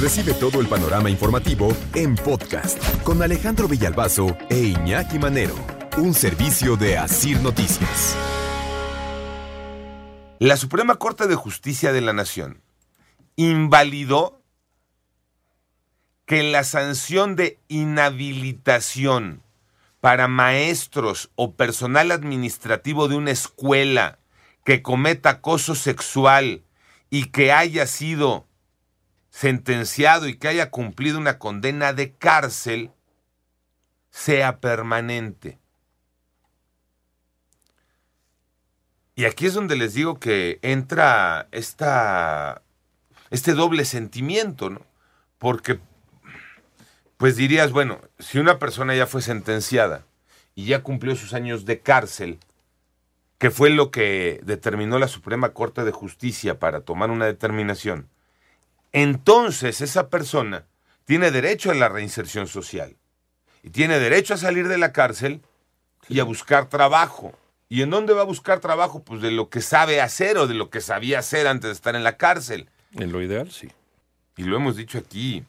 Recibe todo el panorama informativo en podcast con Alejandro Villalbazo e Iñaki Manero, un servicio de Asir Noticias. La Suprema Corte de Justicia de la Nación invalidó que la sanción de inhabilitación para maestros o personal administrativo de una escuela que cometa acoso sexual y que haya sido sentenciado y que haya cumplido una condena de cárcel sea permanente. Y aquí es donde les digo que entra esta, este doble sentimiento, ¿no? Porque, pues dirías, bueno, si una persona ya fue sentenciada y ya cumplió sus años de cárcel, que fue lo que determinó la Suprema Corte de Justicia para tomar una determinación, entonces esa persona tiene derecho a la reinserción social y tiene derecho a salir de la cárcel y a buscar trabajo. ¿Y en dónde va a buscar trabajo? Pues de lo que sabe hacer o de lo que sabía hacer antes de estar en la cárcel. En lo ideal, sí. Y lo hemos dicho aquí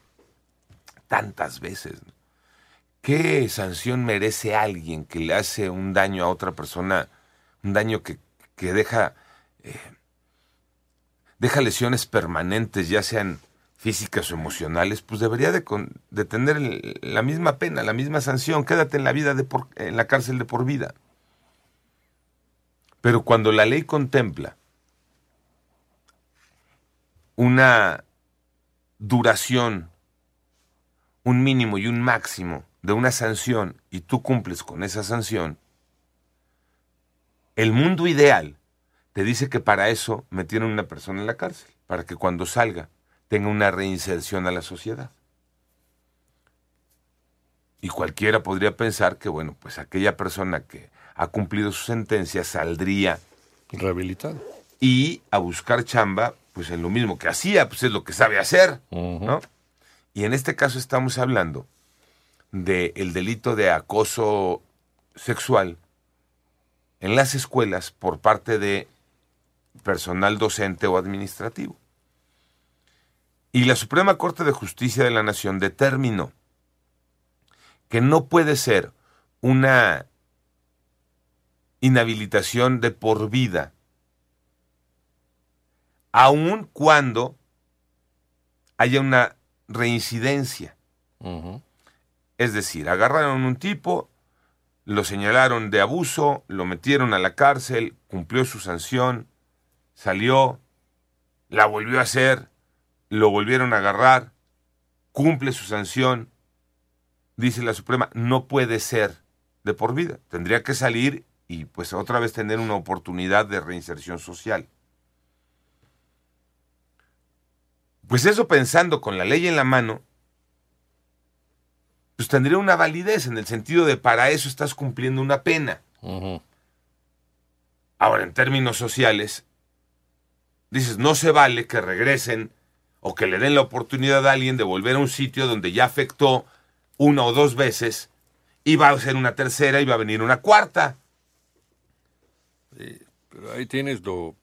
tantas veces. ¿Qué sanción merece alguien que le hace un daño a otra persona? Un daño que, que deja, eh, deja lesiones permanentes, ya sean físicas o emocionales, pues debería de, con- tener la misma pena, la misma sanción. Quédate en la vida de por- en la cárcel de por vida. Pero cuando la ley contempla una duración, un mínimo y un máximo de una sanción y tú cumples con esa sanción, el mundo ideal te dice que para eso metieron una persona en la cárcel, para que cuando salga tenga una reinserción a la sociedad. Y cualquiera podría pensar que, bueno, pues aquella persona que ha cumplido su sentencia saldría Rehabilitado. y a buscar chamba, pues en lo mismo que hacía, pues es lo que sabe hacer, ¿no? Y en este caso estamos hablando del delito de acoso sexual en las escuelas por parte de personal docente o administrativo. Y la Suprema Corte de Justicia de la Nación determinó que no puede ser una inhabilitación de por vida, aun cuando haya una reincidencia. Es decir, agarraron un tipo, lo señalaron de abuso, lo metieron a la cárcel, cumplió su sanción, salió, la volvió a hacer, lo volvieron a agarrar, cumple su sanción, dice la Suprema, no puede ser de por vida. Tendría que salir y pues otra vez tener una oportunidad de reinserción social. Pues eso pensando con la ley en la mano, pues tendría una validez en el sentido de para eso estás cumpliendo una pena. Ahora, en términos sociales, dices, no se vale que regresen o que le den la oportunidad a alguien de volver a un sitio donde ya afectó una o dos veces y va a ser una tercera y va a venir una cuarta. Pero ahí tienes lo,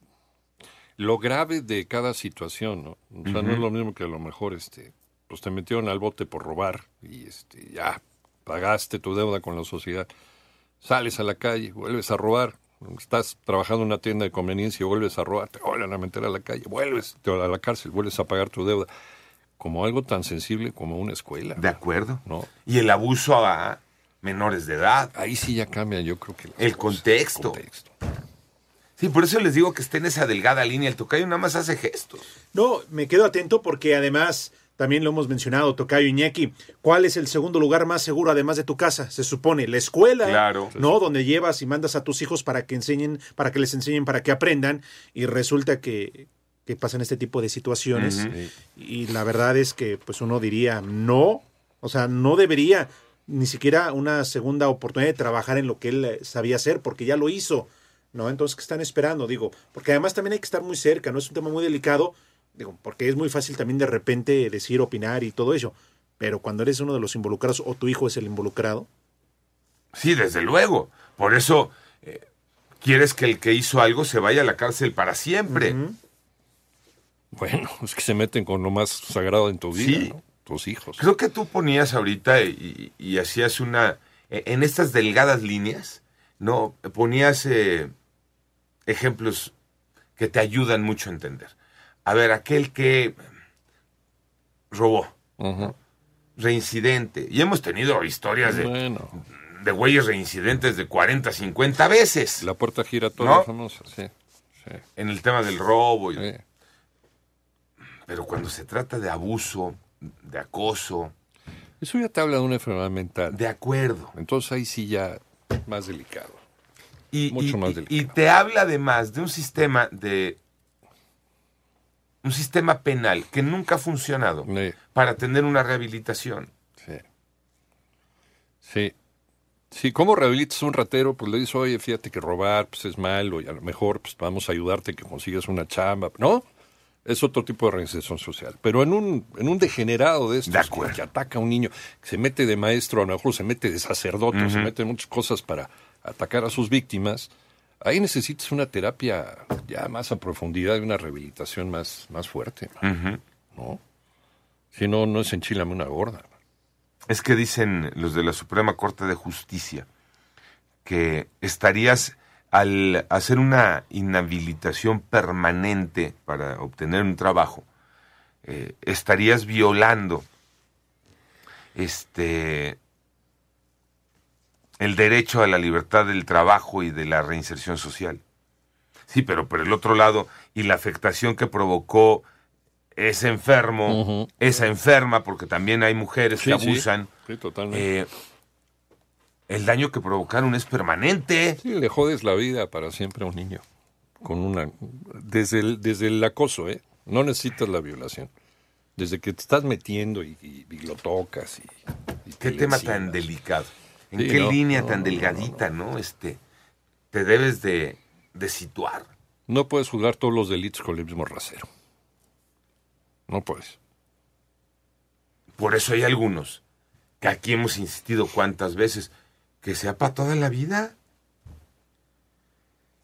lo grave de cada situación, ¿no? O sea, no es lo mismo que a lo mejor este, pues te metieron al bote por robar y este, ya pagaste tu deuda con la sociedad. Sales a la calle, vuelves a robar. Estás trabajando en una tienda de conveniencia y vuelves a robar, te vuelven a meter a la calle, vuelves te- a la cárcel, vuelves a pagar tu deuda. Como algo tan sensible como una escuela. De acuerdo. ¿no? Y el abuso a menores de edad. Ahí sí ya cambia, yo creo que... El cosas. contexto. Sí, por eso les digo que esté en esa delgada línea. El tocayo nada más hace gestos. No, me quedo atento porque además, también lo hemos mencionado, Tocayo Iñaki, ¿cuál es el segundo lugar más seguro además de tu casa? Se supone, la escuela, Claro. ¿no? Donde llevas y mandas a tus hijos para que enseñen, para que les enseñen, para que aprendan, y resulta que, que pasan este tipo de situaciones. Y la verdad es que pues uno diría no, o sea, no debería ni siquiera una segunda oportunidad de trabajar en lo que él eh, sabía hacer, porque ya lo hizo, ¿no? Entonces, ¿qué están esperando? Digo, porque además también hay que estar muy cerca, ¿no? Es un tema muy delicado, digo, porque es muy fácil también de repente decir, opinar y todo eso, pero cuando eres uno de los involucrados o tu hijo es el involucrado, Sí, desde luego. Por eso eh, quieres que el que hizo algo se vaya a la cárcel para siempre. Bueno, es que se meten con lo más sagrado en tu vida, Sí. ¿no? tus hijos. Creo que tú ponías ahorita y, y- y hacías una... e- En estas delgadas líneas, ¿no? Ponías eh, ejemplos que te ayudan mucho a entender. A ver, aquel que robó, reincidente. Y hemos tenido historias de, Bueno, de güeyes reincidentes de 40, 50 veces la puerta giratoria ¿No? famosa, sí. sí, en el tema del robo. y- sí. Pero cuando se trata de abuso, de acoso, Eso ya te habla de una enfermedad mental. de acuerdo. Entonces ahí sí ya más delicado. Y, Mucho y- más delicado. y te habla además de un sistema de un sistema penal que nunca ha funcionado Sí, para tener una rehabilitación. sí. Sí. Sí, ¿cómo rehabilitas a un ratero? Pues le dices, oye, fíjate que robar pues, es malo y a lo mejor pues, vamos a ayudarte que consigas una chamba. ¿No? Es otro tipo de reinserción social. Pero en un, en un degenerado de estos De que, acuerdo. que ataca a un niño, que se mete de maestro, a lo mejor se mete de sacerdote, se mete en muchas cosas para atacar a sus víctimas, ahí necesitas una terapia ya más a profundidad y una rehabilitación más, más fuerte. ¿No? Si no, no es enchilame una gorda. Es que dicen los de la Suprema Corte de Justicia que estarías al hacer una inhabilitación permanente para obtener un trabajo, eh, estarías violando este el derecho a la libertad del trabajo y de la reinserción social. Sí, pero por el otro lado, y la afectación que provocó ese enfermo, esa enferma, porque también hay mujeres que Sí, abusan, Sí, totalmente. eh, el daño que provocaron es permanente. Sí, le jodes la vida para siempre a un niño. Con una. Desde el, desde el acoso, ¿eh? No necesitas la violación. Desde que te estás metiendo y, y- y lo tocas y. y Qué tema tan delicado. ¿En Sí, qué no, línea no, tan no, delgadita, no, Este, te debes de, de situar. No puedes juzgar todos los delitos con el mismo rasero. No puedes. Por eso hay algunos que aquí hemos insistido cuántas veces que sea para toda la vida.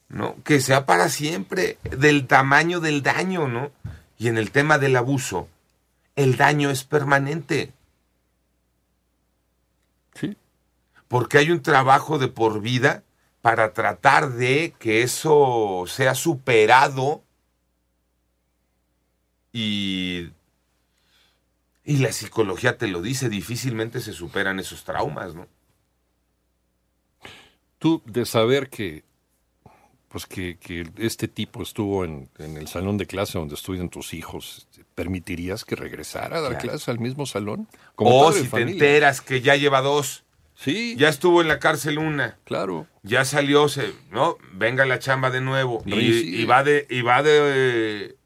¿No? Que sea para siempre, del tamaño del daño, ¿no? Y en el tema del abuso, el daño es permanente. Sí. Porque hay un trabajo de por vida para tratar de que eso sea superado y, y la psicología te lo dice, difícilmente se superan esos traumas, ¿no? Tú, de saber que. Pues que, que este tipo estuvo en, en el salón de clase donde estudian tus hijos, ¿permitirías que regresara a dar Claro. clase al mismo salón? o padre de si te enteras que ya lleva dos, Sí, ya estuvo en la cárcel una, claro. ya salió, se, ¿no? Venga la chamba de nuevo y, va de, y va de,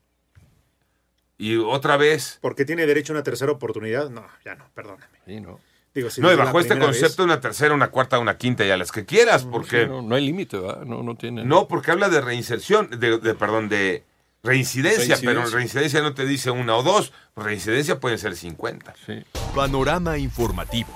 y otra vez. porque tiene derecho a una tercera oportunidad, no, ya no, perdóname. Sí, no. Digo, si No, y bajo este concepto, vez- una tercera, una cuarta, una quinta y a las que quieras, porque Sí, no, no hay límite, ¿verdad? No, no tiene. no, porque habla de reinserción, de, de- perdón, de reincidencia, pero Reincidencia. reincidencia no te dice una o dos, reincidencia pueden ser 50. Sí. Panorama informativo.